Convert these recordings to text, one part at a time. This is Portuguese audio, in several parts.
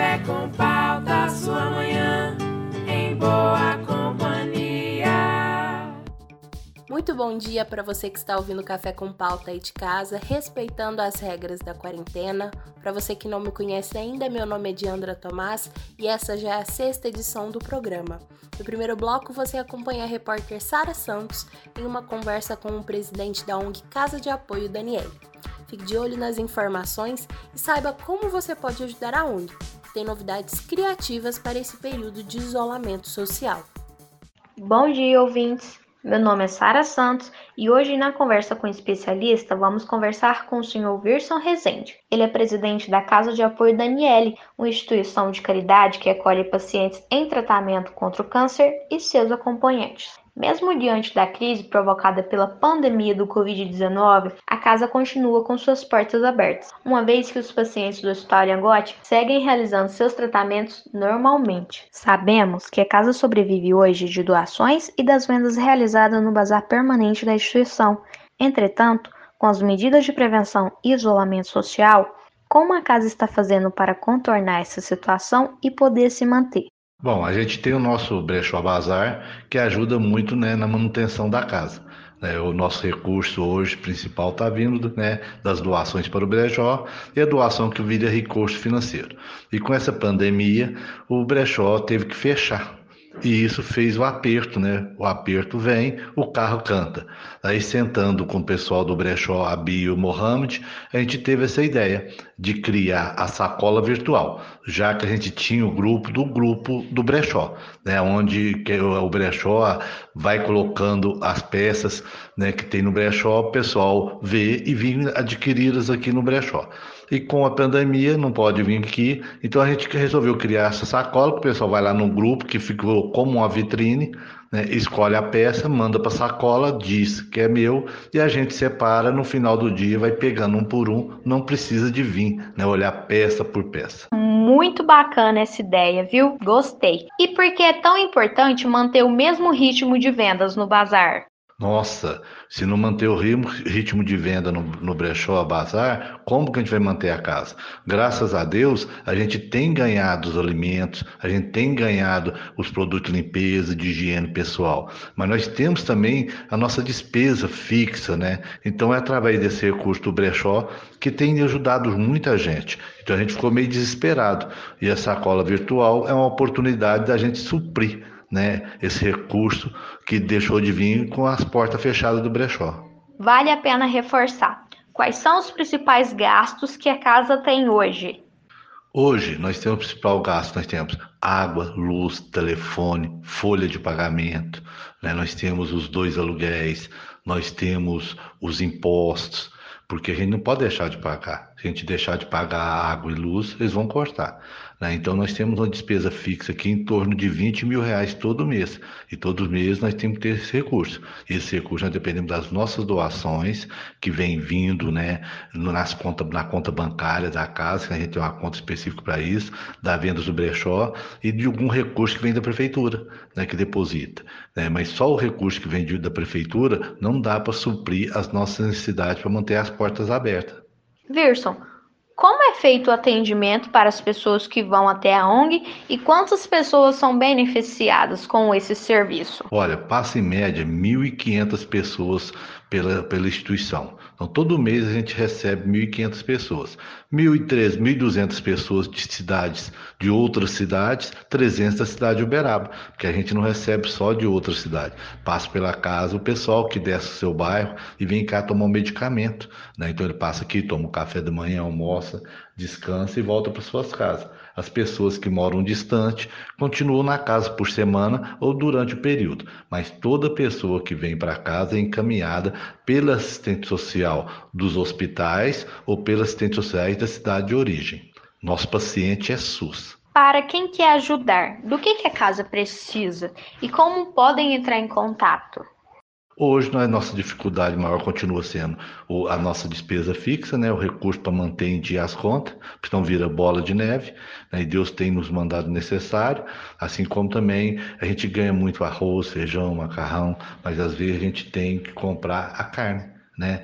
Café com pauta, sua manhã em boa companhia. Muito bom dia para você que está ouvindo Café com Pauta aí de casa, respeitando as regras da quarentena. Para você que não me conhece ainda, meu nome é Diandra Tomás e essa já é a sexta edição do programa. No primeiro bloco, você acompanha a repórter Sara Santos em uma conversa com o presidente da ONG Casa de Apoio Daniel. Fique de olho nas informações e saiba como você pode ajudar a ONG. Tem novidades criativas para esse período de isolamento social. Bom dia, ouvintes! Meu nome é Sara Santos e hoje, na conversa com o especialista, vamos conversar com o Sr. Wilson Rezende. Ele é presidente da Casa de Apoio Daniele, uma instituição de caridade que acolhe pacientes em tratamento contra o câncer e seus acompanhantes. Mesmo diante da crise provocada pela pandemia do Covid-19, a casa continua com suas portas abertas, uma vez que os pacientes do Hospital Angote seguem realizando seus tratamentos normalmente. Sabemos que a casa sobrevive hoje de doações e das vendas realizadas no bazar permanente da instituição. Entretanto, com as medidas de prevenção e isolamento social, como a casa está fazendo para contornar essa situação e poder se manter? Bom, a gente tem o nosso brechó bazar que ajuda muito né, na manutenção da casa. Né? O nosso recurso hoje principal está vindo né, das doações para o brechó e a doação que vira recurso financeiro. E com essa pandemia, o brechó teve que fechar. E isso fez o aperto, né? O aperto vem, o carro canta. Aí sentando com o pessoal do brechó Abi e o Mohamed, a gente teve essa ideia de criar a sacola virtual, já que a gente tinha o grupo do grupo do brechó, né? Onde o brechó vai colocando as peças, né? Que tem no brechó, o pessoal vê e vem adquiridas aqui no brechó. E com a pandemia não pode vir aqui, então a gente resolveu criar essa sacola, que o pessoal vai lá no grupo que ficou como uma vitrine, né, escolhe a peça, manda para a sacola, diz que é meu e a gente separa no final do dia, vai pegando um por um, não precisa de vir, né, olhar peça por peça. Muito bacana essa ideia, viu? Gostei. E por que é tão importante manter o mesmo ritmo de vendas no bazar? Nossa, se não manter o ritmo de venda no, no brechó, bazar, como que a gente vai manter a casa? Graças a Deus, a gente tem ganhado os alimentos, a gente tem ganhado os produtos de limpeza, de higiene pessoal, mas nós temos também a nossa despesa fixa, né? Então é através desse recurso do brechó que tem ajudado muita gente. Então a gente ficou meio desesperado e a sacola virtual é uma oportunidade da gente suprir né, esse recurso que deixou de vir com as portas fechadas do brechó. Vale a pena reforçar. Quais são os principais gastos que a casa tem hoje? Hoje nós temos o principal gasto, nós temos água, luz, telefone, folha de pagamento, né? nós temos os dois aluguéis, nós temos os impostos, porque a gente não pode deixar de pagar. Se a gente deixar de pagar água e luz, eles vão cortar. Né? Então, nós temos uma despesa fixa aqui em torno de 20 mil reais todo mês. E todo mês nós temos que ter esse recurso. Esse recurso nós dependemos das nossas doações, que vem vindo né, nas conta, na conta bancária da casa, que a gente tem uma conta específica para isso, da venda do brechó, e de algum recurso que vem da prefeitura, né, que deposita. Né? Mas só o recurso que vem da prefeitura não dá para suprir as nossas necessidades para manter as portas abertas. Virson, como é feito o atendimento para as pessoas que vão até a ONG e quantas pessoas são beneficiadas com esse serviço? Olha, passa em média 1.500 pessoas pela, pela instituição. Então, todo mês a gente recebe 1.500 pessoas. 1.300, 1.200 pessoas de cidades, de outras cidades, 300 da cidade de Uberaba, porque a gente não recebe só de outra cidade. Passa pela casa o pessoal que desce o seu bairro e vem cá tomar um medicamento. Né? Então, ele passa aqui, toma um café da manhã, almoça, descansa e volta para suas casas. As pessoas que moram distante continuam na casa por semana ou durante o período, mas toda pessoa que vem para casa é encaminhada pela assistente social dos hospitais ou pelas assistentes sociais da cidade de origem. Nosso paciente é SUS. Para quem quer ajudar, do que, que a casa precisa e como podem entrar em contato? Hoje, a nossa dificuldade maior continua sendo a nossa despesa fixa, né, o recurso para manter em dia as contas, senão vira bola de neve, né, e Deus tem nos mandado necessário, assim como também a gente ganha muito arroz, feijão, macarrão, mas às vezes a gente tem que comprar a carne. né?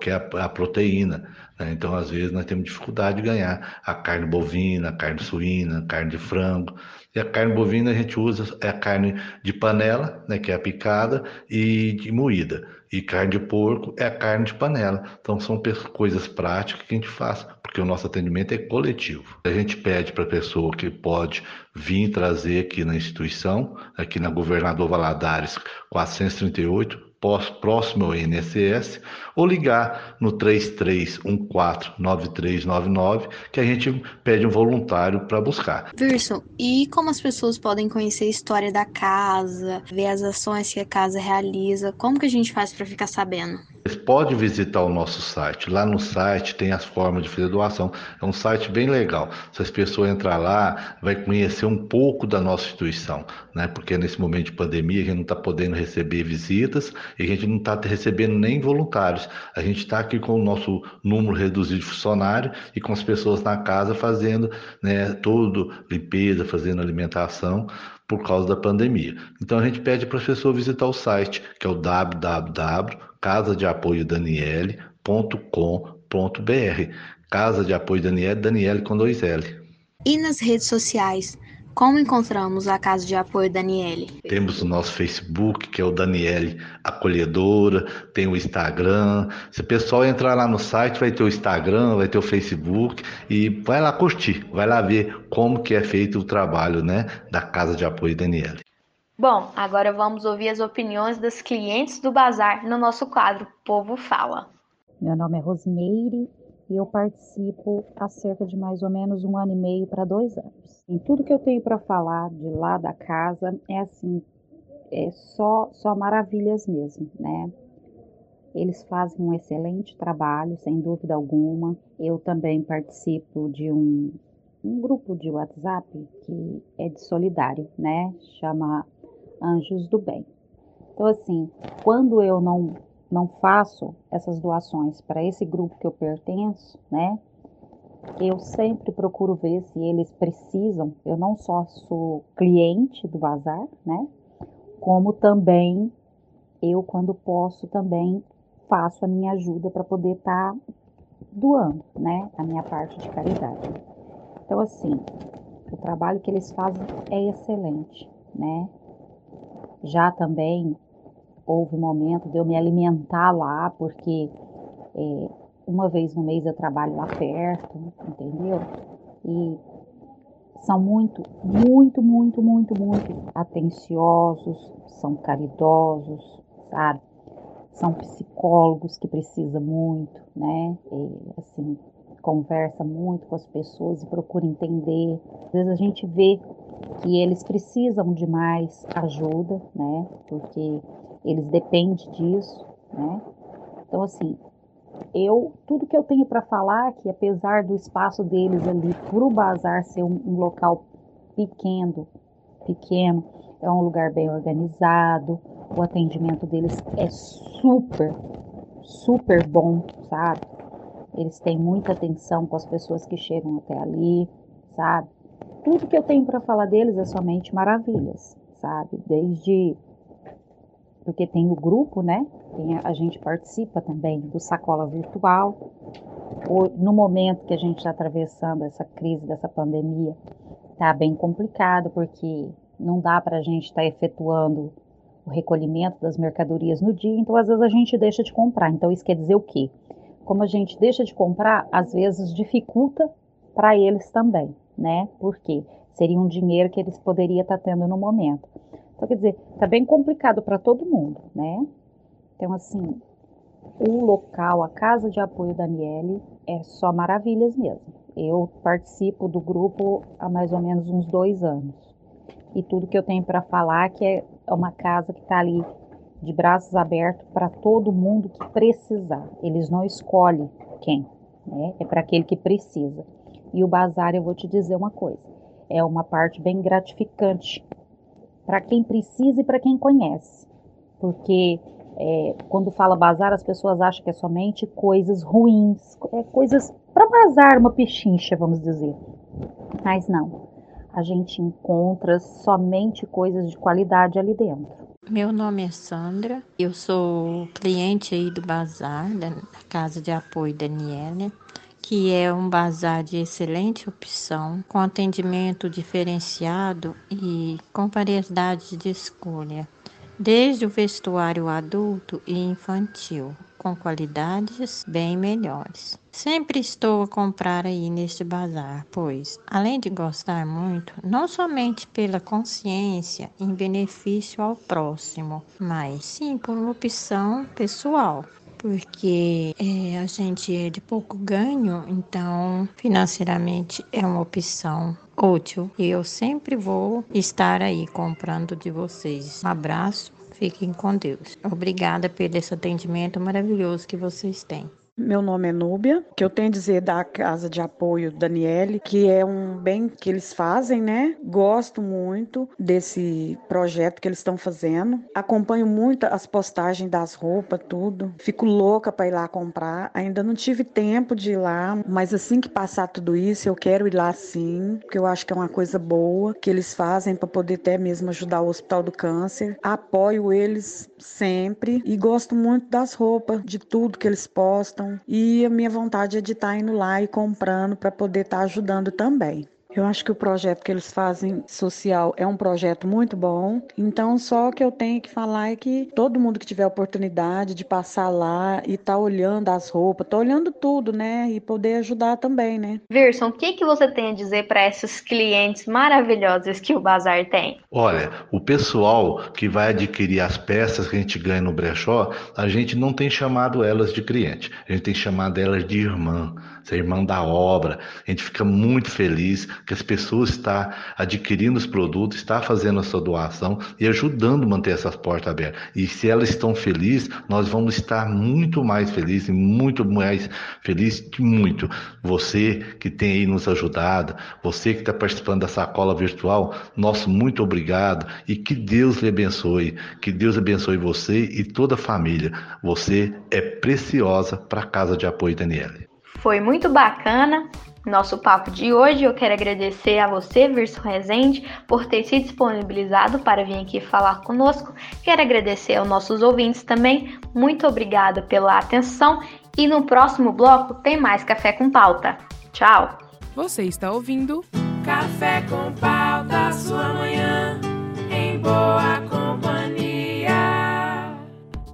Que é a, a proteína. Né? Então, às vezes, nós temos dificuldade de ganhar a carne bovina, a carne suína, a carne de frango. E a carne bovina a gente usa é a carne de panela, né, que é a picada, e de moída. E carne de porco é a carne de panela. Então são coisas práticas que a gente faz, porque o nosso atendimento é coletivo. A gente pede para a pessoa que pode vir trazer aqui na instituição, aqui na Governador Valadares 438, próximo ao INSS ou ligar no 33149399 que a gente pede um voluntário para buscar. Wilson, e como as pessoas podem conhecer a história da casa, ver as ações que a casa realiza? Como que a gente faz para ficar sabendo? Vocês podem visitar o nosso site. Lá no site tem as formas de fazer doação. É um site bem legal. Se as pessoas entrar lá, vai conhecer um pouco da nossa instituição, né? Porque nesse momento de pandemia a gente não está podendo receber visitas e a gente não está recebendo nem voluntários. A gente está aqui com o nosso número reduzido de funcionários e com as pessoas na casa fazendo, né? Tudo limpeza, fazendo alimentação por causa da pandemia. Então a gente pede para a pessoa visitar o site, que é o www.casa de apoio Daniele.com.br. Casa de Apoio Daniele, Daniele com dois L. E nas redes sociais, como encontramos a Casa de Apoio Daniele? Temos o nosso Facebook, que é o Daniele Acolhedora, tem o Instagram. Se o pessoal entrar lá no site, vai ter o Instagram, vai ter o Facebook e vai lá curtir, vai lá ver como que é feito o trabalho, né, da Casa de Apoio Daniele. Bom, agora vamos ouvir as opiniões das clientes do bazar no nosso quadro Povo Fala. Meu nome é Rosmeire e eu participo há cerca de mais ou menos um ano e meio para dois anos. Em tudo que eu tenho para falar de lá da casa é assim, é só só maravilhas mesmo, né? Eles fazem um excelente trabalho, sem dúvida alguma. Eu também participo de um, um grupo de WhatsApp que é de solidário, né? Chama Anjos do Bem. Então, assim, quando eu não não faço essas doações para esse grupo que eu pertenço, né? Eu sempre procuro ver se eles precisam. Eu não só sou cliente do bazar, né? Como também eu, quando posso, também faço a minha ajuda para poder estar tá doando, né? A minha parte de caridade. Então, assim, o trabalho que eles fazem é excelente, né? Já também houve momento de eu me alimentar lá, porque é, uma vez no mês eu trabalho lá perto, entendeu? E são muito, muito, muito, muito, muito atenciosos, são caridosos, sabe? São psicólogos que precisam muito, né? E, assim, conversa muito com as pessoas e procura entender. Às vezes a gente vê que eles precisam de mais ajuda, né? Porque eles dependem disso, né? Então, assim, eu, tudo que eu tenho para falar, que apesar do espaço deles ali para o bazar ser um, um, local pequeno, pequeno, é um lugar bem organizado, o atendimento deles é super, super bom, sabe? Eles têm muita atenção com as pessoas que chegam até ali, sabe? Tudo que eu tenho para falar deles é somente maravilhas, sabe? Desde porque tem o grupo, né? A, a gente participa também do Sacola Virtual. O, no momento que a gente está atravessando essa crise dessa pandemia, tá bem complicado, porque não dá para a gente estar tá efetuando o recolhimento das mercadorias no dia, então às vezes a gente deixa de comprar. Então isso quer dizer o quê? Como a gente deixa de comprar, às vezes dificulta para eles também, né? Porque seria um dinheiro que eles poderiam estar tá tendo no momento. Então, quer dizer, tá bem complicado para todo mundo, né? Então, assim, o local, a Casa de Apoio Daniele, é só maravilhas mesmo. Eu participo do grupo há mais ou menos uns dois anos. E tudo que eu tenho para falar que é uma casa que está ali de braços abertos para todo mundo que precisar. Eles não escolhem quem, né? É para aquele que precisa. E o bazar, eu vou te dizer uma coisa, é uma parte bem gratificante para quem precisa e para quem conhece. Porque é, quando fala bazar, as pessoas acham que é somente coisas ruins, é coisas para bazar, uma pechincha, vamos dizer. Mas não, a gente encontra somente coisas de qualidade ali dentro. Meu nome é Sandra, eu sou cliente aí do Bazar, da Casa de Apoio Daniela, que é um bazar de excelente opção, com atendimento diferenciado e com variedade de escolha, desde o vestuário adulto e infantil, com qualidades bem melhores. Sempre estou a comprar aí neste bazar, pois, além de gostar muito, não somente pela consciência em benefício ao próximo, mas sim por uma opção pessoal porque é, a gente é de pouco ganho, então financeiramente é uma opção útil e eu sempre vou estar aí comprando de vocês. Um abraço Fiquem com Deus. Obrigada pelo esse atendimento maravilhoso que vocês têm. Meu nome é Núbia, que eu tenho a dizer da Casa de Apoio Daniele, que é um bem que eles fazem, né? Gosto muito desse projeto que eles estão fazendo. Acompanho muito as postagens das roupas, tudo. Fico louca para ir lá comprar. Ainda não tive tempo de ir lá, mas assim que passar tudo isso, eu quero ir lá sim, porque eu acho que é uma coisa boa que eles fazem para poder até mesmo ajudar o Hospital do Câncer. Apoio eles sempre e gosto muito das roupas, de tudo que eles postam e a minha vontade é de estar tá indo lá e comprando para poder estar tá ajudando também. Eu acho que o projeto que eles fazem social é um projeto muito bom. Então, só que eu tenho que falar é que todo mundo que tiver oportunidade de passar lá e tá olhando as roupas, tá olhando tudo, né? E poder ajudar também, né? Virson, o que, que você tem a dizer para esses clientes maravilhosos que o Bazar tem? Olha, o pessoal que vai adquirir as peças que a gente ganha no brechó, a gente não tem chamado elas de cliente, a gente tem chamado elas de irmã ser irmão da obra. A gente fica muito feliz que as pessoas estão adquirindo os produtos, estão fazendo a sua doação e ajudando a manter essas portas abertas. E se elas estão felizes, nós vamos estar muito mais felizes, muito mais felizes que muito. Você que tem aí nos ajudado, você que está participando da sacola virtual, nosso muito obrigado e que Deus lhe abençoe, que Deus abençoe você e toda a família. Você é preciosa para a Casa de Apoio Daniele. Foi muito bacana nosso papo de hoje. Eu quero agradecer a você, Virso Rezende, por ter se disponibilizado para vir aqui falar conosco. Quero agradecer aos nossos ouvintes também. Muito obrigada pela atenção e no próximo bloco tem mais Café com Pauta. Tchau! Você está ouvindo Café com Pauta, sua manhã em boa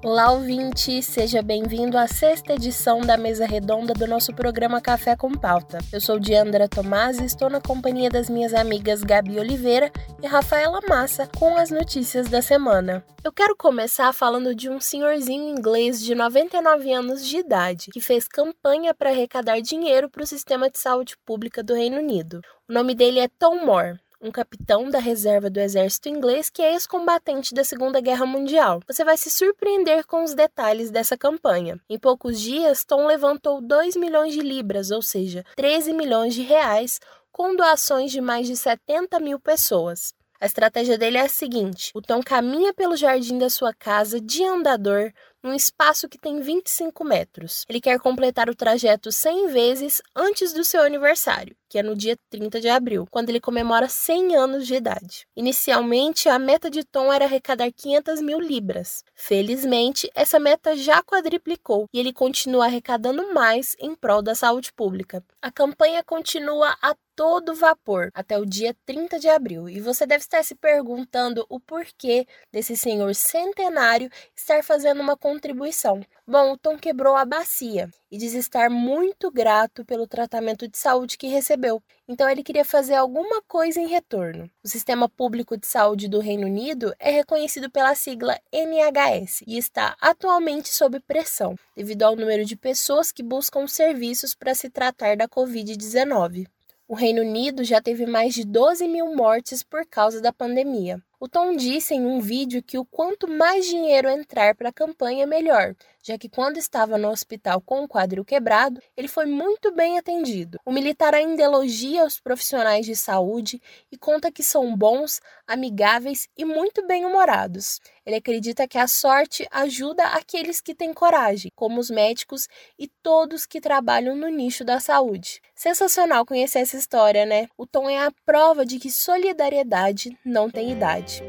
Olá, ouvinte! Seja bem-vindo à sexta edição da mesa redonda do nosso programa Café com Pauta. Eu sou Diandra Tomás e estou na companhia das minhas amigas Gabi Oliveira e Rafaela Massa com as notícias da semana. Eu quero começar falando de um senhorzinho inglês de 99 anos de idade que fez campanha para arrecadar dinheiro para o sistema de saúde pública do Reino Unido. O nome dele é Tom Moore um capitão da reserva do exército inglês que é ex-combatente da Segunda Guerra Mundial. Você vai se surpreender com os detalhes dessa campanha. Em poucos dias, Tom levantou 2 milhões de libras, ou seja, 13 milhões de reais, com doações de mais de 70 mil pessoas. A estratégia dele é a seguinte: o Tom caminha pelo jardim da sua casa de andador, num espaço que tem 25 metros. Ele quer completar o trajeto 100 vezes antes do seu aniversário que é no dia 30 de abril, quando ele comemora 100 anos de idade. Inicialmente, a meta de Tom era arrecadar 500 mil libras. Felizmente, essa meta já quadriplicou e ele continua arrecadando mais em prol da saúde pública. A campanha continua a todo vapor até o dia 30 de abril. E você deve estar se perguntando o porquê desse senhor centenário estar fazendo uma contribuição. Bom, o Tom quebrou a bacia e diz estar muito grato pelo tratamento de saúde que recebeu. Então ele queria fazer alguma coisa em retorno. O Sistema Público de Saúde do Reino Unido é reconhecido pela sigla NHS e está atualmente sob pressão devido ao número de pessoas que buscam serviços para se tratar da Covid-19. O Reino Unido já teve mais de 12 mil mortes por causa da pandemia. O Tom disse em um vídeo que o quanto mais dinheiro entrar para a campanha, melhor, já que quando estava no hospital com o quadril quebrado, ele foi muito bem atendido. O militar ainda elogia os profissionais de saúde e conta que são bons, amigáveis e muito bem-humorados. Ele acredita que a sorte ajuda aqueles que têm coragem, como os médicos e todos que trabalham no nicho da saúde. Sensacional conhecer essa história, né? O Tom é a prova de que solidariedade não tem idade.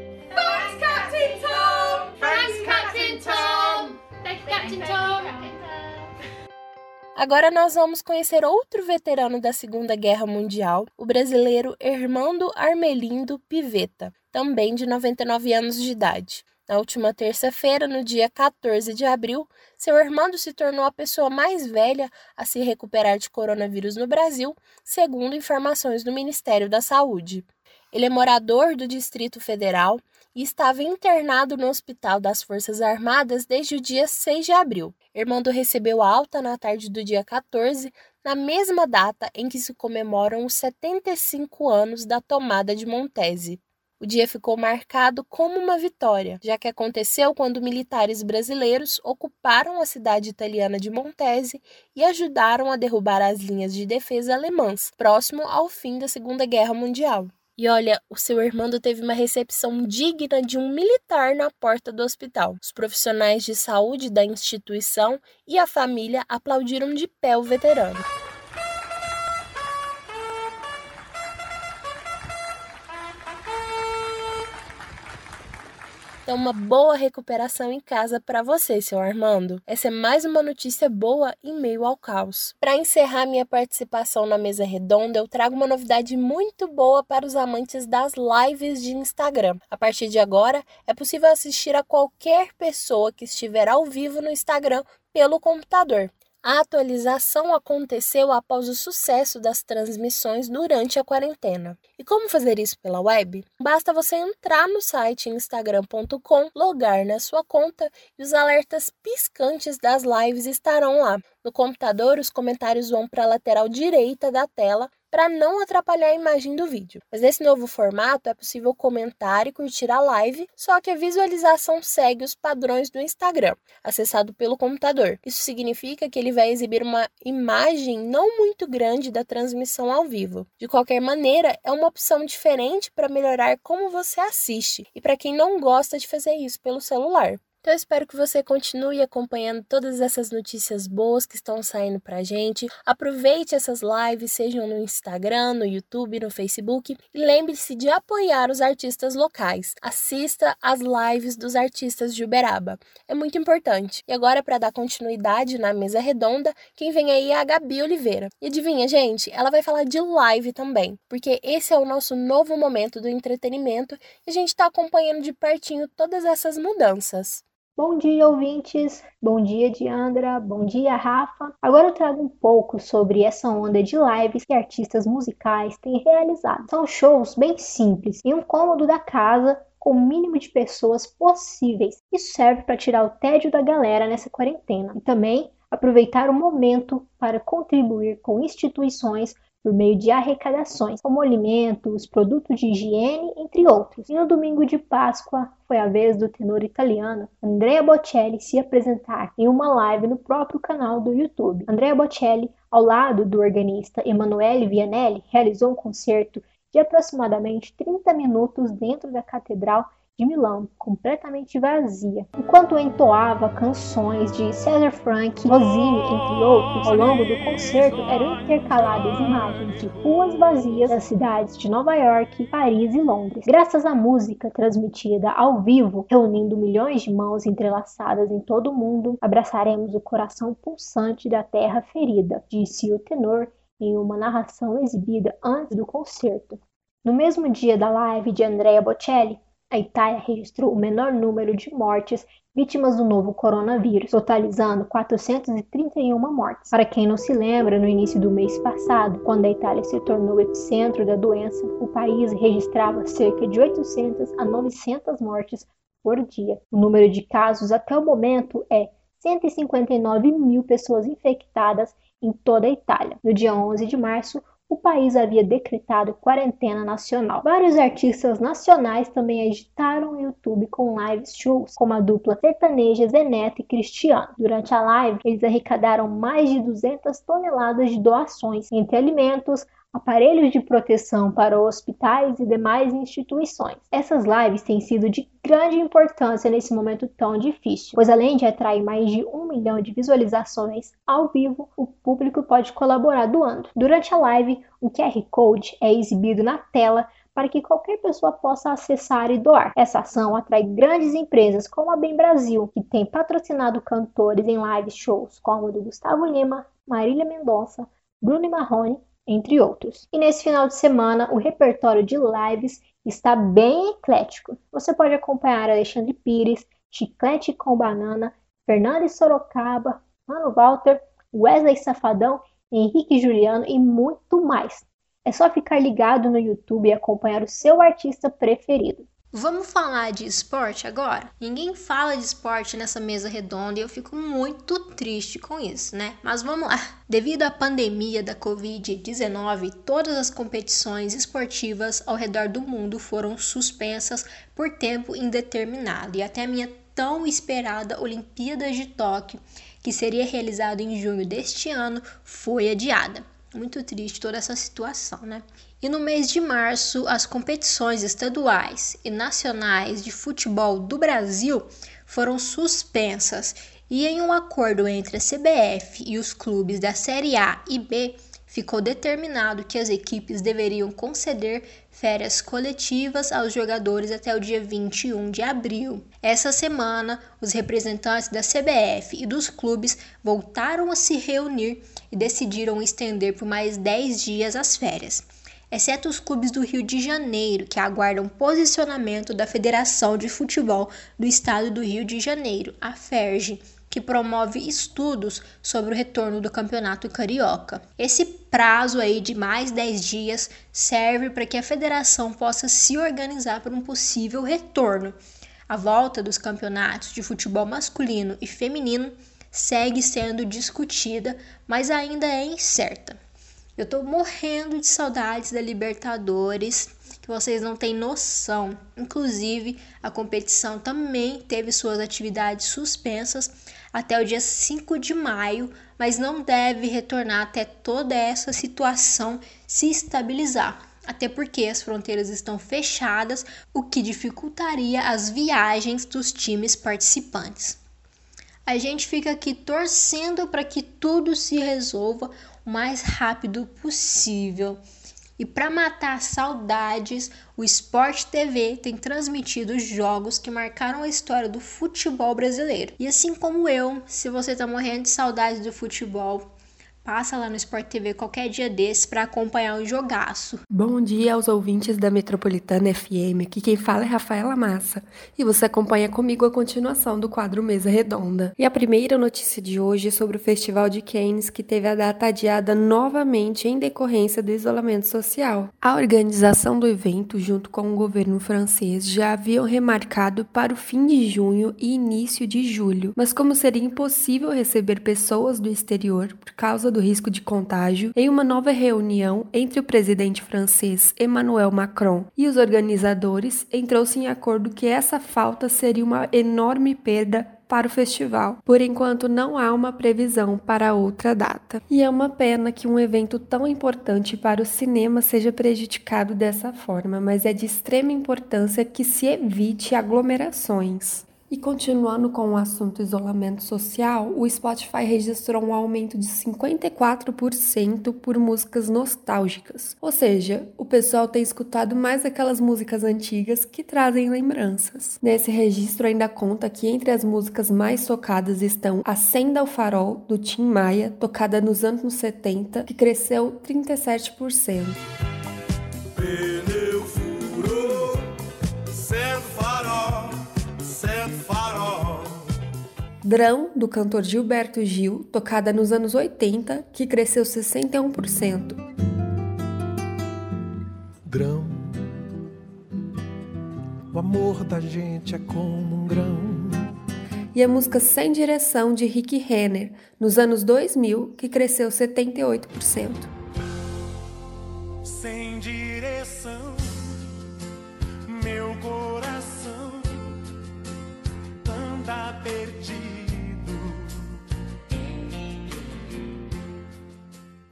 Agora nós vamos conhecer outro veterano da Segunda Guerra Mundial, o brasileiro Hermando Armelindo Pivetta, também de 99 anos de idade. Na última terça-feira, no dia 14 de abril, seu Armando se tornou a pessoa mais velha a se recuperar de coronavírus no Brasil, segundo informações do Ministério da Saúde. Ele é morador do Distrito Federal e estava internado no Hospital das Forças Armadas desde o dia 6 de abril. Armando recebeu alta na tarde do dia 14, na mesma data em que se comemoram os 75 anos da tomada de Montese. O dia ficou marcado como uma vitória, já que aconteceu quando militares brasileiros ocuparam a cidade italiana de Montese e ajudaram a derrubar as linhas de defesa alemãs, próximo ao fim da Segunda Guerra Mundial. E olha, o seu Armando teve uma recepção digna de um militar na porta do hospital. Os profissionais de saúde da instituição e a família aplaudiram de pé o veterano. Então, uma boa recuperação em casa para você, seu Armando. Essa é mais uma notícia boa em meio ao caos. Para encerrar minha participação na mesa redonda, eu trago uma novidade muito boa para os amantes das lives de Instagram. A partir de agora, é possível assistir a qualquer pessoa que estiver ao vivo no Instagram pelo computador. A atualização aconteceu após o sucesso das transmissões durante a quarentena. E como fazer isso pela web? Basta você entrar no site instagram.com, logar na sua conta e os alertas piscantes das lives estarão lá. No computador, os comentários vão para a lateral direita da tela para não atrapalhar a imagem do vídeo. Mas nesse novo formato é possível comentar e curtir a live, só que a visualização segue os padrões do Instagram, acessado pelo computador. Isso significa que ele vai exibir uma imagem não muito grande da transmissão ao vivo. De qualquer maneira, é uma opção diferente para melhorar como você assiste e para quem não gosta de fazer isso pelo celular. Então eu espero que você continue acompanhando todas essas notícias boas que estão saindo pra gente. Aproveite essas lives, sejam no Instagram, no YouTube, no Facebook. E lembre-se de apoiar os artistas locais. Assista às lives dos artistas de Uberaba. É muito importante. E agora, para dar continuidade na mesa redonda, quem vem aí é a Gabi Oliveira. E adivinha, gente? Ela vai falar de live também. Porque esse é o nosso novo momento do entretenimento e a gente está acompanhando de pertinho todas essas mudanças. Bom dia, ouvintes. Bom dia, Diandra. Bom dia, Rafa. Agora eu trago um pouco sobre essa onda de lives que artistas musicais têm realizado. São shows bem simples, em um cômodo da casa, com o mínimo de pessoas possíveis. Isso serve para tirar o tédio da galera nessa quarentena e também aproveitar o momento para contribuir com instituições por meio de arrecadações, como alimentos, produtos de higiene, entre outros. E no domingo de Páscoa foi a vez do tenor italiano Andrea Bocelli se apresentar em uma live no próprio canal do YouTube. Andrea Bocelli, ao lado do organista Emanuele Vianelli, realizou um concerto de aproximadamente 30 minutos dentro da Catedral de Milão, completamente vazia, enquanto entoava canções de César Frank, Rossini, entre outros. Ao longo do concerto eram intercaladas imagens de ruas vazias das cidades de Nova York, Paris e Londres. Graças à música transmitida ao vivo, reunindo milhões de mãos entrelaçadas em todo o mundo, abraçaremos o coração pulsante da terra ferida, disse o tenor em uma narração exibida antes do concerto. No mesmo dia da live de Andrea Bocelli, a Itália registrou o menor número de mortes vítimas do novo coronavírus, totalizando 431 mortes. Para quem não se lembra, no início do mês passado, quando a Itália se tornou epicentro da doença, o país registrava cerca de 800 a 900 mortes por dia. O número de casos até o momento é 159 mil pessoas infectadas em toda a Itália. No dia 11 de março, o país havia decretado quarentena nacional. Vários artistas nacionais também agitaram o YouTube com live shows, como a dupla sertaneja Zeneto e Cristiano. Durante a live, eles arrecadaram mais de 200 toneladas de doações entre alimentos, aparelhos de proteção para hospitais e demais instituições. Essas lives têm sido de grande importância nesse momento tão difícil, pois além de atrair mais de um milhão de visualizações ao vivo, o público pode colaborar doando. Durante a live, um QR Code é exibido na tela para que qualquer pessoa possa acessar e doar. Essa ação atrai grandes empresas como a Bem Brasil, que tem patrocinado cantores em live shows como o do Gustavo Lima, Marília Mendonça, Bruno Marrone, entre outros. E nesse final de semana, o repertório de lives está bem eclético. Você pode acompanhar Alexandre Pires, Chiclete com Banana, Fernanda Sorocaba, Mano Walter, Wesley Safadão, Henrique Juliano e muito mais. É só ficar ligado no YouTube e acompanhar o seu artista preferido. Vamos falar de esporte agora? Ninguém fala de esporte nessa mesa redonda e eu fico muito triste com isso, né? Mas vamos lá. Devido à pandemia da Covid-19, todas as competições esportivas ao redor do mundo foram suspensas por tempo indeterminado e até a minha tão esperada Olimpíadas de Tóquio, que seria realizada em junho deste ano, foi adiada. Muito triste toda essa situação, né? E no mês de março, as competições estaduais e nacionais de futebol do Brasil foram suspensas e em um acordo entre a CBF e os clubes da Série A e B, ficou determinado que as equipes deveriam conceder férias coletivas aos jogadores até o dia 21 de abril. Essa semana, os representantes da CBF e dos clubes voltaram a se reunir e decidiram estender por mais 10 dias as férias, exceto os clubes do Rio de Janeiro, que aguardam posicionamento da Federação de Futebol do Estado do Rio de Janeiro, a FERJ, que promove estudos sobre o retorno do Campeonato Carioca. Esse prazo aí de mais 10 dias serve para que a federação possa se organizar para um possível retorno. A volta dos campeonatos de futebol masculino e feminino segue sendo discutida, mas ainda é incerta. Eu tô morrendo de saudades da Libertadores, que vocês não têm noção. Inclusive, a competição também teve suas atividades suspensas até o dia 5 de maio, mas não deve retornar até toda essa situação se estabilizar. Até porque as fronteiras estão fechadas, o que dificultaria as viagens dos times participantes. A gente fica aqui torcendo para que tudo se resolva o mais rápido possível. E para matar saudades, o Sport TV tem transmitido jogos que marcaram a história do futebol brasileiro. E assim como eu, se você está morrendo de saudades do futebol, Passa lá no Sport TV qualquer dia desses para acompanhar o jogaço. Bom dia aos ouvintes da Metropolitana FM. Aqui quem fala é Rafaela Massa. E você acompanha comigo a continuação do quadro Mesa Redonda. E a primeira notícia de hoje é sobre o Festival de Cannes, que teve a data adiada novamente em decorrência do isolamento social. A organização do evento, junto com o governo francês, já haviam remarcado para o fim de junho e início de julho. Mas como seria impossível receber pessoas do exterior por causa do risco de contágio, em uma nova reunião entre o presidente francês Emmanuel Macron e os organizadores, entrou-se em acordo que essa falta seria uma enorme perda para o festival. Por enquanto, não há uma previsão para outra data. E é uma pena que um evento tão importante para o cinema seja prejudicado dessa forma, mas é de extrema importância que se evite aglomerações. E continuando com o assunto isolamento social, o Spotify registrou um aumento de 54% por músicas nostálgicas. Ou seja, o pessoal tem escutado mais aquelas músicas antigas que trazem lembranças. Nesse registro ainda conta que entre as músicas mais tocadas estão Acenda o Farol, do Tim Maia, tocada nos anos 70, que cresceu 37%. Drão, do cantor Gilberto Gil, tocada nos anos 80, que cresceu 61%. Grão, o amor da gente é como um grão. E a música Sem Direção, de Rick Renner, nos anos 2000, que cresceu 78%. Sem direção,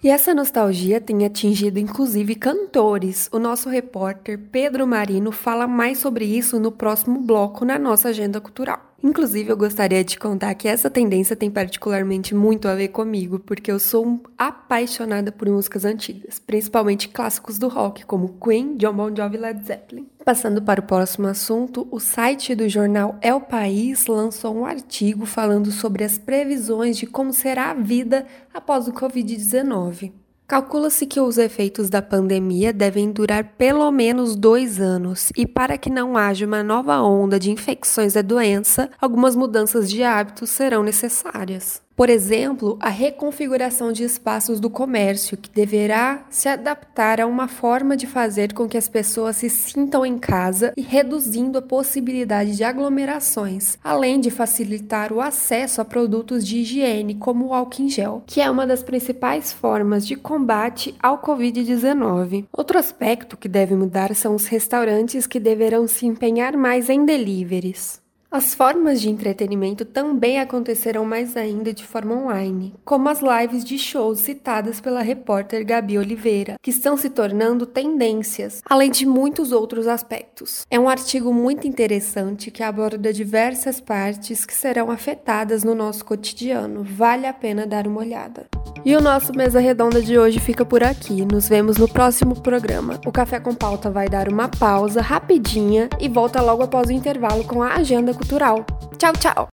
E essa nostalgia tem atingido inclusive cantores. O nosso repórter Pedro Marino fala mais sobre isso no próximo bloco na nossa agenda cultural. Inclusive, eu gostaria de contar que essa tendência tem particularmente muito a ver comigo, porque eu sou apaixonada por músicas antigas, principalmente clássicos do rock, como Queen, John Bon Jovi e Led Zeppelin. Passando para o próximo assunto, o site do jornal El País lançou um artigo falando sobre as previsões de como será a vida após o Covid-19. Calcula-se que os efeitos da pandemia devem durar pelo menos dois anos, e para que não haja uma nova onda de infecções da doença, algumas mudanças de hábitos serão necessárias. Por exemplo, a reconfiguração de espaços do comércio, que deverá se adaptar a uma forma de fazer com que as pessoas se sintam em casa e reduzindo a possibilidade de aglomerações, além de facilitar o acesso a produtos de higiene, como o álcool em gel, que é uma das principais formas de combate ao Covid-19. Outro aspecto que deve mudar são os restaurantes que deverão se empenhar mais em deliveries. As formas de entretenimento também acontecerão mais ainda de forma online, como as lives de shows citadas pela repórter Gabi Oliveira, que estão se tornando tendências, além de muitos outros aspectos. É um artigo muito interessante que aborda diversas partes que serão afetadas no nosso cotidiano. Vale a pena dar uma olhada. E o nosso Mesa Redonda de hoje fica por aqui. Nos vemos no próximo programa. O Café com Pauta vai dar uma pausa rapidinha e volta logo após o intervalo com a agenda cultural. Tchau, tchau!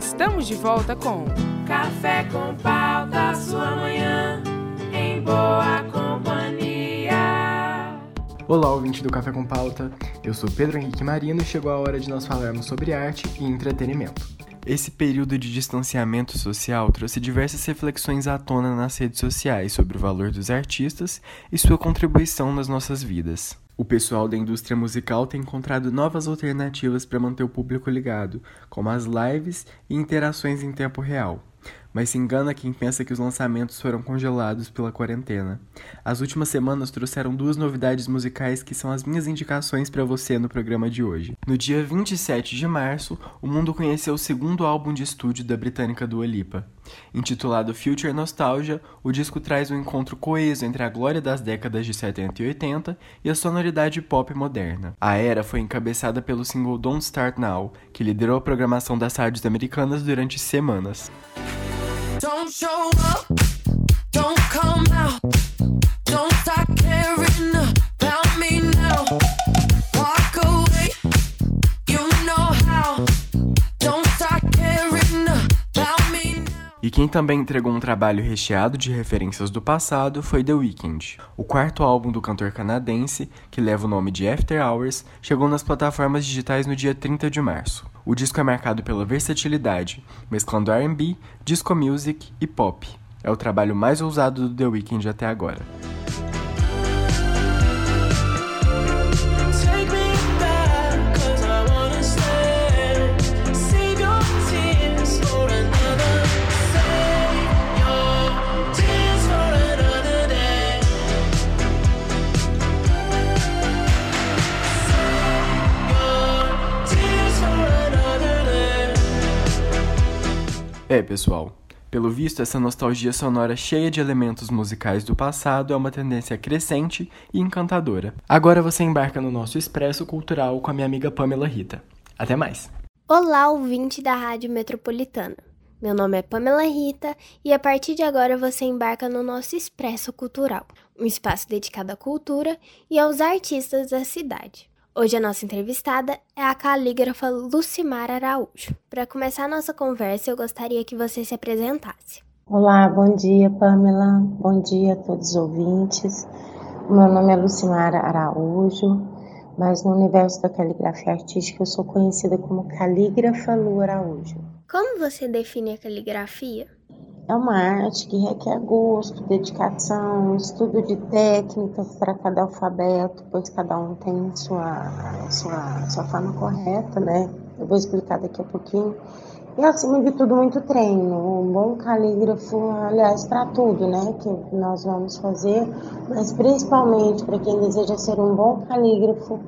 Estamos de volta com Café com Pauta, sua manhã em boa companhia. Olá, ouvinte do Café com Pauta. Eu sou Pedro Henrique Marino e chegou a hora de nós falarmos sobre arte e entretenimento. Esse período de distanciamento social trouxe diversas reflexões à tona nas redes sociais sobre o valor dos artistas e sua contribuição nas nossas vidas. O pessoal da indústria musical tem encontrado novas alternativas para manter o público ligado, como as lives e interações em tempo real mas se engana quem pensa que os lançamentos foram congelados pela quarentena. As últimas semanas trouxeram duas novidades musicais que são as minhas indicações para você no programa de hoje. No dia 27 de março, o mundo conheceu o segundo álbum de estúdio da britânica Dua Lipa. Intitulado Future Nostalgia, o disco traz um encontro coeso entre a glória das décadas de 70 e 80 e a sonoridade pop moderna. A era foi encabeçada pelo single Don't Start Now, que liderou a programação das rádios americanas durante semanas. Don't come out, don't start caring about me now. Quem também entregou um trabalho recheado de referências do passado foi The Weeknd. O quarto álbum do cantor canadense, que leva o nome de After Hours, chegou nas plataformas digitais no dia 30 de março. O disco é marcado pela versatilidade, mesclando R&B, disco music e pop. É o trabalho mais ousado do The Weeknd até agora. É, pessoal. Pelo visto, essa nostalgia sonora cheia de elementos musicais do passado é uma tendência crescente e encantadora. Agora você embarca no nosso Expresso Cultural com a minha amiga Pamela Rita. Até mais! Olá, ouvinte da Rádio Metropolitana. Meu nome é Pamela Rita e a partir de agora você embarca no nosso Expresso Cultural, um espaço dedicado à cultura e aos artistas da cidade. Hoje a nossa entrevistada é a calígrafa Lucimar Araújo. Para começar a nossa conversa, eu gostaria que você se apresentasse. Olá, bom dia, Pamela. Bom dia a todos os ouvintes. Meu nome é Lucimar Araújo, mas no universo da caligrafia artística eu sou conhecida como calígrafa Lu Araújo. Como você define a caligrafia? É uma arte que requer gosto, dedicação, estudo de técnicas para cada alfabeto, pois cada um tem sua, sua, sua forma correta, né? Eu vou explicar daqui a pouquinho. E acima de tudo, muito treino. Um bom calígrafo, aliás, para tudo, né? Que nós vamos fazer, mas principalmente para quem deseja ser um bom calígrafo,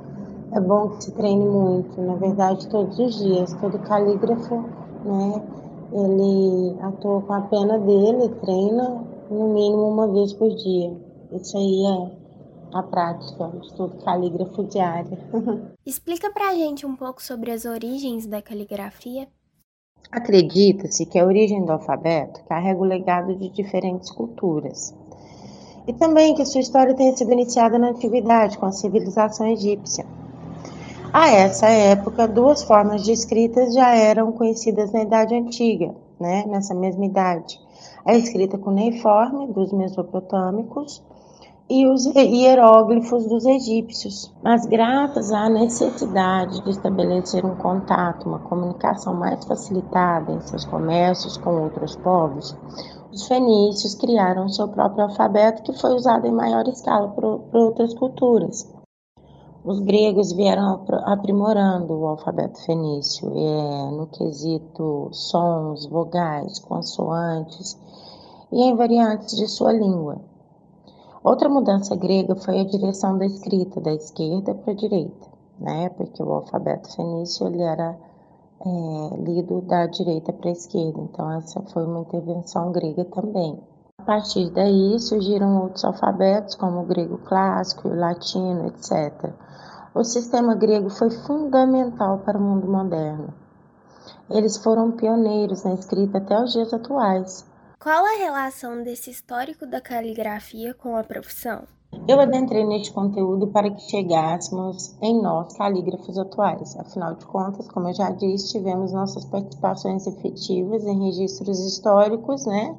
é bom que se treine muito. Na verdade, todos os dias. Todo calígrafo, né? Ele atua com a pena dele, treina no mínimo uma vez por dia. Isso aí é, a prática de estudo calígrafo diária. Explica pra gente um pouco sobre as origens da caligrafia. Acredita-se que a origem do alfabeto carrega o legado de diferentes culturas. E também que sua história tenha sido iniciada na antiguidade, com a civilização egípcia. A essa época, duas formas de escrita já eram conhecidas na Idade Antiga, né, nessa mesma idade. A escrita cuneiforme, dos mesopotâmicos, e os hieróglifos dos egípcios. Mas graças à necessidade de estabelecer um contato, uma comunicação mais facilitada em seus comércios com outros povos, os fenícios criaram seu próprio alfabeto que foi usado em maior escala por, por outras culturas. Os gregos vieram aprimorando o alfabeto fenício é, no quesito sons, vogais, consoantes e em variantes de sua língua. Outra mudança grega foi a direção da escrita, da esquerda para a direita, né? porque o alfabeto fenício ele era é, lido da direita para a esquerda, então essa foi uma intervenção grega também. A partir daí surgiram outros alfabetos, como o grego clássico, o latino, etc. O sistema grego foi fundamental para o mundo moderno. Eles foram pioneiros na escrita até os dias atuais. Qual a relação desse histórico da caligrafia com a profissão? Eu adentrei neste conteúdo para que chegássemos em nós, calígrafos atuais. Afinal de contas, como eu já disse, tivemos nossas participações efetivas em registros históricos, né?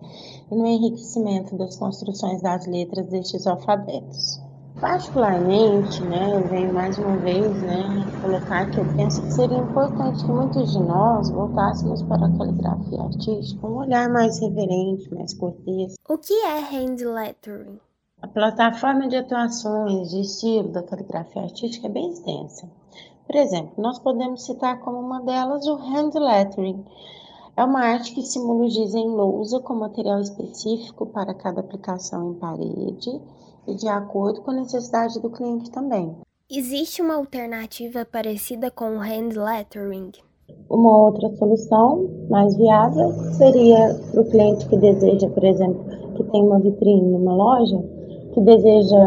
E no enriquecimento das construções das letras destes alfabetos. Particularmente, né, eu venho mais uma vez né, colocar que eu penso que seria importante que muitos de nós voltássemos para a caligrafia artística com um olhar mais reverente, mais cortês. O que é hand lettering? A plataforma de atuações de estilo da caligrafia artística é bem extensa. Por exemplo, nós podemos citar como uma delas o hand lettering. É uma arte que simula o giz em lousa com material específico para cada aplicação em parede e de acordo com a necessidade do cliente também. Existe uma alternativa parecida com o hand lettering? Uma outra solução mais viável seria para o cliente que deseja, por exemplo, que tem uma vitrine numa loja, que deseja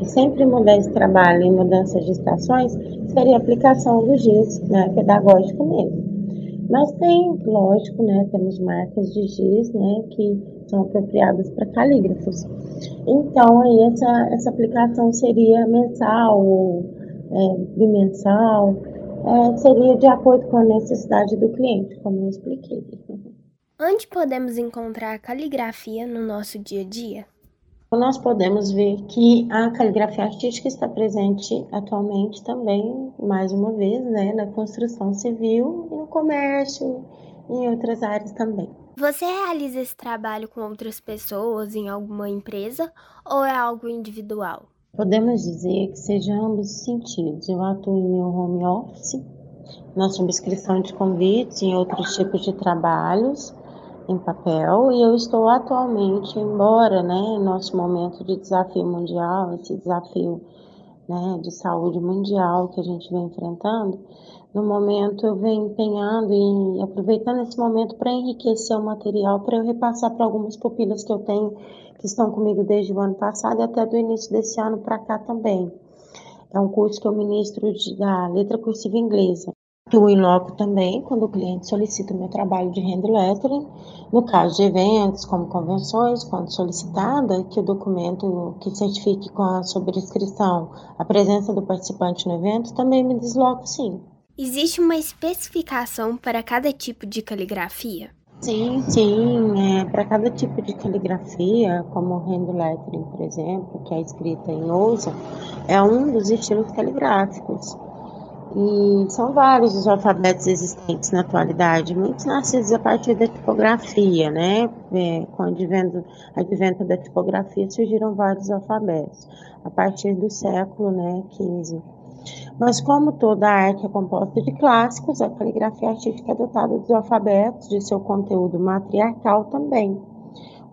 é, sempre mudar esse trabalho em mudanças de estações, seria a aplicação do giz, né, pedagógico mesmo. Mas tem, lógico, né, temos marcas de giz, né, que são apropriadas para calígrafos. Então, aí essa, essa aplicação seria mensal ou é, bimensal, é, seria de acordo com a necessidade do cliente, como eu expliquei. Onde podemos encontrar caligrafia no nosso dia a dia? Nós podemos ver que a caligrafia artística está presente atualmente também, mais uma vez, né, na construção civil e no comércio e em outras áreas também. Você realiza esse trabalho com outras pessoas em alguma empresa ou é algo individual? Podemos dizer que seja ambos os sentidos. Eu atuo em meu home office, na subscrição de convites em outros tipos de trabalhos em papel e eu estou atualmente, embora, né, nosso momento de desafio mundial, esse desafio né, de saúde mundial que a gente vem enfrentando, no momento eu venho empenhando e aproveitando esse momento para enriquecer o material, para eu repassar para algumas pupilas que eu tenho, que estão comigo desde o ano passado e até do início desse ano para cá também. É um curso que eu ministro de, da letra cursiva inglesa. Eu inloco também quando o cliente solicita o meu trabalho de hand lettering, no caso de eventos como convenções, quando solicitada, que o documento que certifique com a sobrescrição a presença do participante no evento, também me desloco sim. Existe uma especificação para cada tipo de caligrafia? Sim, sim. É, para cada tipo de caligrafia, como o hand lettering, por exemplo, que é escrita em lousa, é um dos estilos caligráficos. E são vários os alfabetos existentes na atualidade, muitos nascidos a partir da tipografia, né? É, com o advento, da tipografia surgiram vários alfabetos, a partir do século né, 15 mas como toda arte é composta de clássicos, a caligrafia artística é dotada dos alfabetos, de seu conteúdo matriarcal também.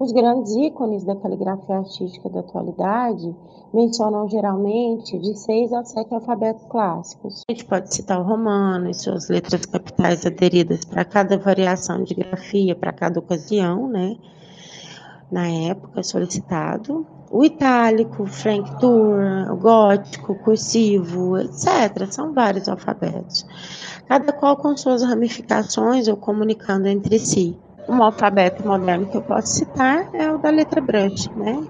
Os grandes ícones da caligrafia artística da atualidade mencionam geralmente de seis a sete alfabetos clássicos. A gente pode citar o romano e suas letras capitais aderidas para cada variação de grafia, para cada ocasião, né? Na época solicitado o itálico, Frank Tour, o gótico, cursivo, etc. São vários alfabetos, cada qual com suas ramificações ou comunicando entre si. Um alfabeto moderno que eu posso citar é o da letra Brush, né?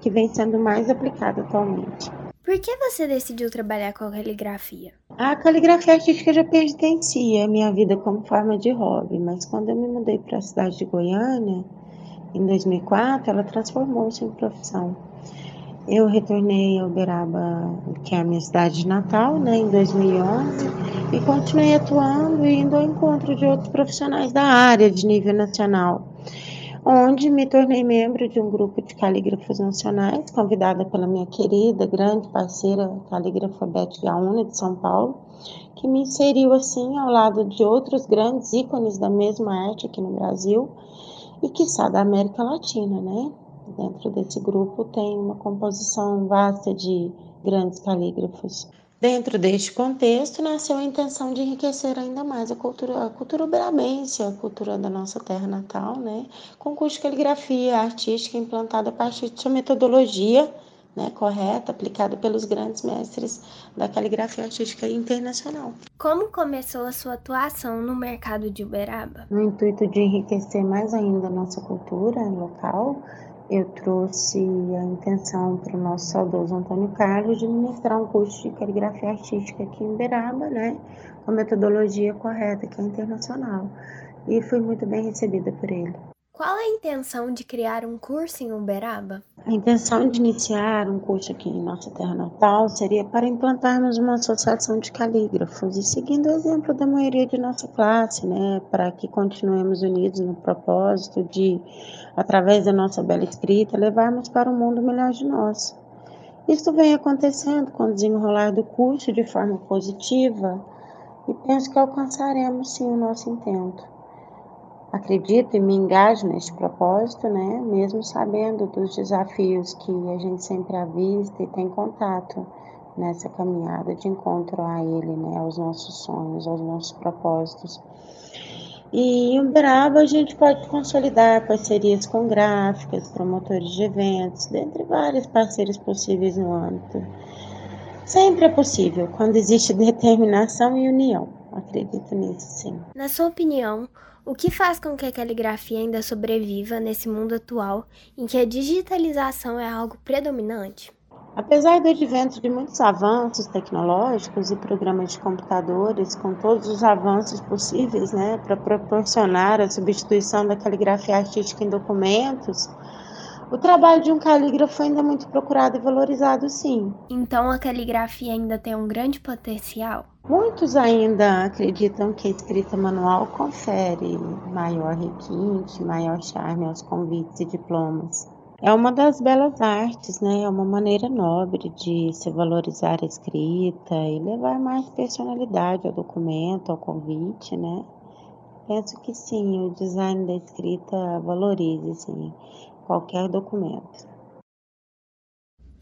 que vem sendo mais aplicado atualmente. Por que você decidiu trabalhar com a caligrafia? A caligrafia artística já pertencia à minha vida como forma de hobby, mas quando eu me mudei para a cidade de Goiânia, em 2004, ela transformou-se em profissão. Eu retornei a Uberaba, que é a minha cidade de natal, né, em 2011, e continuei atuando e indo ao encontro de outros profissionais da área de nível nacional onde me tornei membro de um grupo de calígrafos nacionais, convidada pela minha querida, grande parceira calígrafa Beth Gaúna, de São Paulo, que me inseriu assim ao lado de outros grandes ícones da mesma arte aqui no Brasil e que da América Latina, né? Dentro desse grupo tem uma composição vasta de grandes calígrafos. Dentro deste contexto, nasceu a intenção de enriquecer ainda mais a cultura, a cultura uberabense, a cultura da nossa terra natal, né? com curso de caligrafia artística implantada a partir de sua metodologia né, correta, aplicada pelos grandes mestres da caligrafia artística internacional. Como começou a sua atuação no mercado de Uberaba? No intuito de enriquecer mais ainda a nossa cultura local, eu trouxe a intenção para o nosso saudoso Antônio Carlos de ministrar um curso de caligrafia artística aqui em Beraba, né, com a metodologia correta, que é internacional. E fui muito bem recebida por ele. Qual a intenção de criar um curso em Uberaba? A intenção de iniciar um curso aqui em nossa terra natal seria para implantarmos uma associação de calígrafos e seguindo o exemplo da maioria de nossa classe, né, para que continuemos unidos no propósito de, através da nossa bela escrita, levarmos para o mundo melhor de nós. Isso vem acontecendo com o desenrolar do curso de forma positiva e penso que alcançaremos sim o nosso intento acredito e me engajo neste propósito, né? Mesmo sabendo dos desafios que a gente sempre avista e tem contato nessa caminhada de encontro a Ele, né? Aos nossos sonhos, aos nossos propósitos. E em Uberaba a gente pode consolidar parcerias com gráficas, promotores de eventos, dentre vários parceiros possíveis no âmbito. Sempre é possível quando existe determinação e união. Acredito nisso, sim. Na sua opinião, o que faz com que a caligrafia ainda sobreviva nesse mundo atual em que a digitalização é algo predominante? Apesar do advento de muitos avanços tecnológicos e programas de computadores, com todos os avanços possíveis né, para proporcionar a substituição da caligrafia artística em documentos, o trabalho de um calígrafo ainda é muito procurado e valorizado, sim. Então a caligrafia ainda tem um grande potencial? Muitos ainda acreditam que a escrita manual confere maior requinte, maior charme aos convites e diplomas. É uma das belas artes, né? É uma maneira nobre de se valorizar a escrita e levar mais personalidade ao documento, ao convite, né? Penso que sim, o design da escrita valoriza, sim qualquer documento.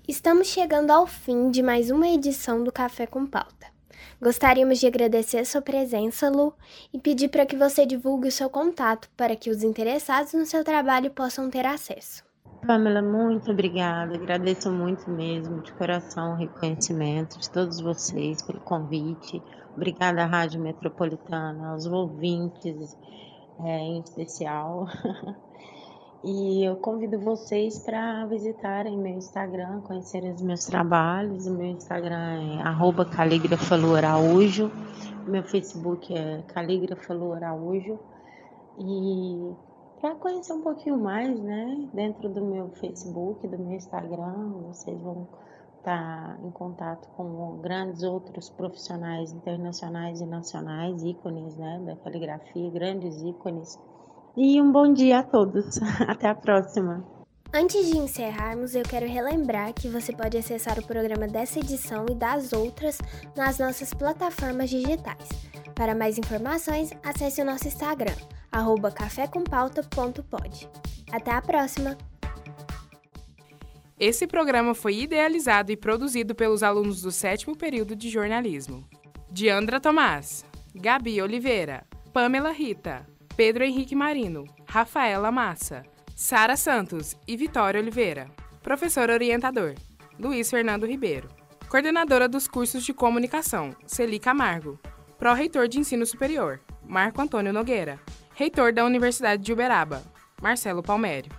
Estamos chegando ao fim de mais uma edição do Café com Pauta. Gostaríamos de agradecer sua presença, Lu, e pedir para que você divulgue o seu contato para que os interessados no seu trabalho possam ter acesso. Pamela, muito obrigada. Agradeço muito mesmo, de coração, o reconhecimento de todos vocês pelo convite. Obrigada à Rádio Metropolitana, aos ouvintes é, em especial. E eu convido vocês para visitarem meu Instagram, conhecerem os meus trabalhos. O meu Instagram é Calígrafa Lu Araújo. Meu Facebook é Calígrafa Lu Araújo. E para conhecer um pouquinho mais, né, dentro do meu Facebook, do meu Instagram, vocês vão estar tá em contato com grandes outros profissionais internacionais e nacionais, ícones, né, da caligrafia, grandes ícones e um bom dia a todos. Até a próxima. Antes de encerrarmos, eu quero relembrar que você pode acessar o programa dessa edição e das outras nas nossas plataformas digitais. Para mais informações, acesse o nosso Instagram, cafécompauta.pod. Até a próxima! Esse programa foi idealizado e produzido pelos alunos do sétimo período de jornalismo. Diandra Tomás, Gabi Oliveira, Pamela Rita, Pedro Henrique Marino, Rafaela Massa, Sara Santos e Vitória Oliveira. Professor orientador: Luiz Fernando Ribeiro. Coordenadora dos cursos de comunicação: Celi Camargo. Pró-reitor de ensino superior: Marco Antônio Nogueira. Reitor da Universidade de Uberaba: Marcelo Palmério.